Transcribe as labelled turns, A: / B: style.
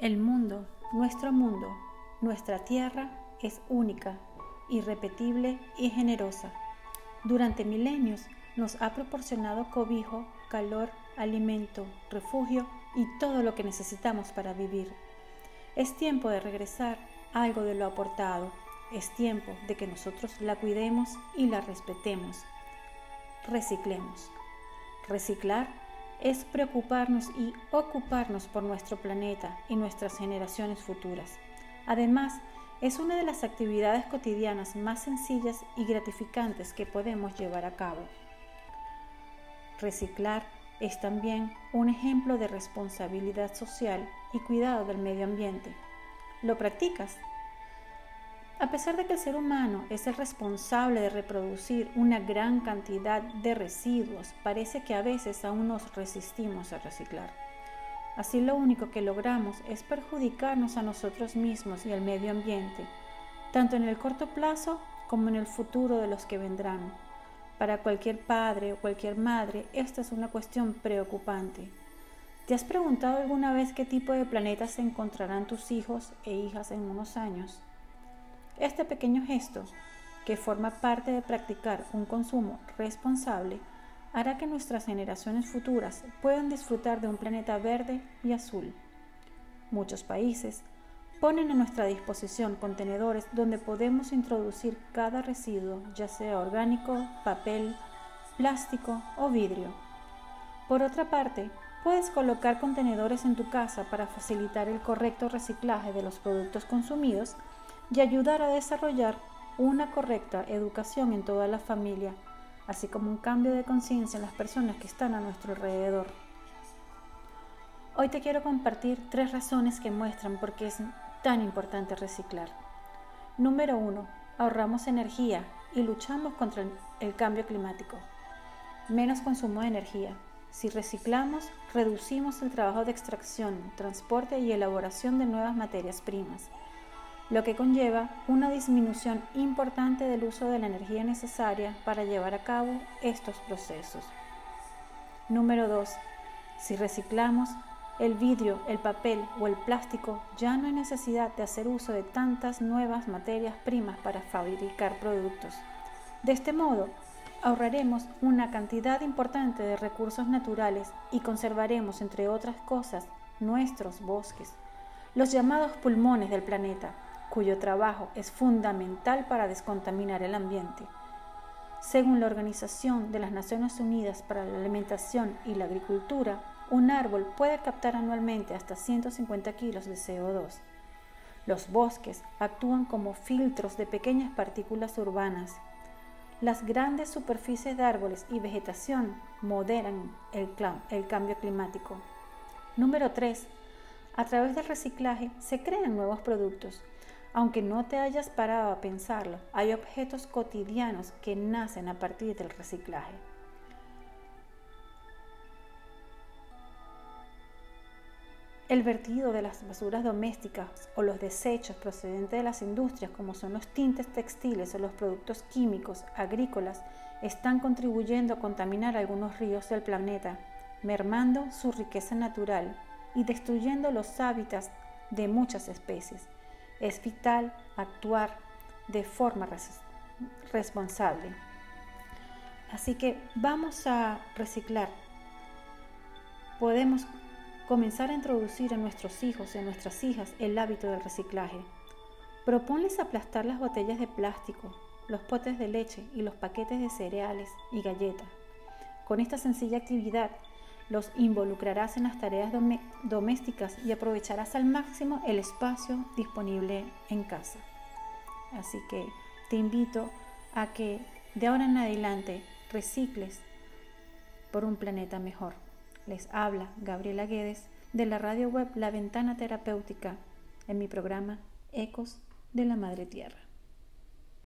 A: El mundo, nuestro mundo, nuestra tierra es única, irrepetible y generosa. Durante milenios nos ha proporcionado cobijo, calor, alimento, refugio y todo lo que necesitamos para vivir. Es tiempo de regresar algo de lo aportado. Es tiempo de que nosotros la cuidemos y la respetemos. Reciclemos. Reciclar es preocuparnos y ocuparnos por nuestro planeta y nuestras generaciones futuras. Además, es una de las actividades cotidianas más sencillas y gratificantes que podemos llevar a cabo. Reciclar es también un ejemplo de responsabilidad social y cuidado del medio ambiente. ¿Lo practicas? A pesar de que el ser humano es el responsable de reproducir una gran cantidad de residuos, parece que a veces aún nos resistimos a reciclar. Así lo único que logramos es perjudicarnos a nosotros mismos y al medio ambiente, tanto en el corto plazo como en el futuro de los que vendrán. Para cualquier padre o cualquier madre, esta es una cuestión preocupante. ¿Te has preguntado alguna vez qué tipo de planeta se encontrarán tus hijos e hijas en unos años? Este pequeño gesto, que forma parte de practicar un consumo responsable, hará que nuestras generaciones futuras puedan disfrutar de un planeta verde y azul. Muchos países ponen a nuestra disposición contenedores donde podemos introducir cada residuo, ya sea orgánico, papel, plástico o vidrio. Por otra parte, puedes colocar contenedores en tu casa para facilitar el correcto reciclaje de los productos consumidos y ayudar a desarrollar una correcta educación en toda la familia, así como un cambio de conciencia en las personas que están a nuestro alrededor. Hoy te quiero compartir tres razones que muestran por qué es tan importante reciclar. Número uno, ahorramos energía y luchamos contra el cambio climático. Menos consumo de energía. Si reciclamos, reducimos el trabajo de extracción, transporte y elaboración de nuevas materias primas lo que conlleva una disminución importante del uso de la energía necesaria para llevar a cabo estos procesos. Número 2. Si reciclamos el vidrio, el papel o el plástico, ya no hay necesidad de hacer uso de tantas nuevas materias primas para fabricar productos. De este modo, ahorraremos una cantidad importante de recursos naturales y conservaremos, entre otras cosas, nuestros bosques, los llamados pulmones del planeta, cuyo trabajo es fundamental para descontaminar el ambiente. Según la Organización de las Naciones Unidas para la Alimentación y la Agricultura, un árbol puede captar anualmente hasta 150 kilos de CO2. Los bosques actúan como filtros de pequeñas partículas urbanas. Las grandes superficies de árboles y vegetación moderan el, cambio climático. Número 3. A través del reciclaje se crean nuevos productos aunque no te hayas parado a pensarlo, hay objetos cotidianos que nacen a partir del reciclaje. El vertido de las basuras domésticas o los desechos procedentes de las industrias, como son los tintes textiles o los productos químicos agrícolas, están contribuyendo a contaminar algunos ríos del planeta, mermando su riqueza natural y destruyendo los hábitats de muchas especies. Es vital actuar de forma responsable. Así que vamos a reciclar. Podemos comenzar a introducir a nuestros hijos y a nuestras hijas el hábito del reciclaje. Proponles aplastar las botellas de plástico, los potes de leche y los paquetes de cereales y galletas. Con esta sencilla actividad los involucrarás en las tareas domésticas y aprovecharás al máximo el espacio disponible en casa. Así que te invito a que de ahora en adelante recicles por un planeta mejor. Les habla Gabriela Guedes de la radio web La Ventana Terapéutica en mi programa Ecos de la Madre Tierra.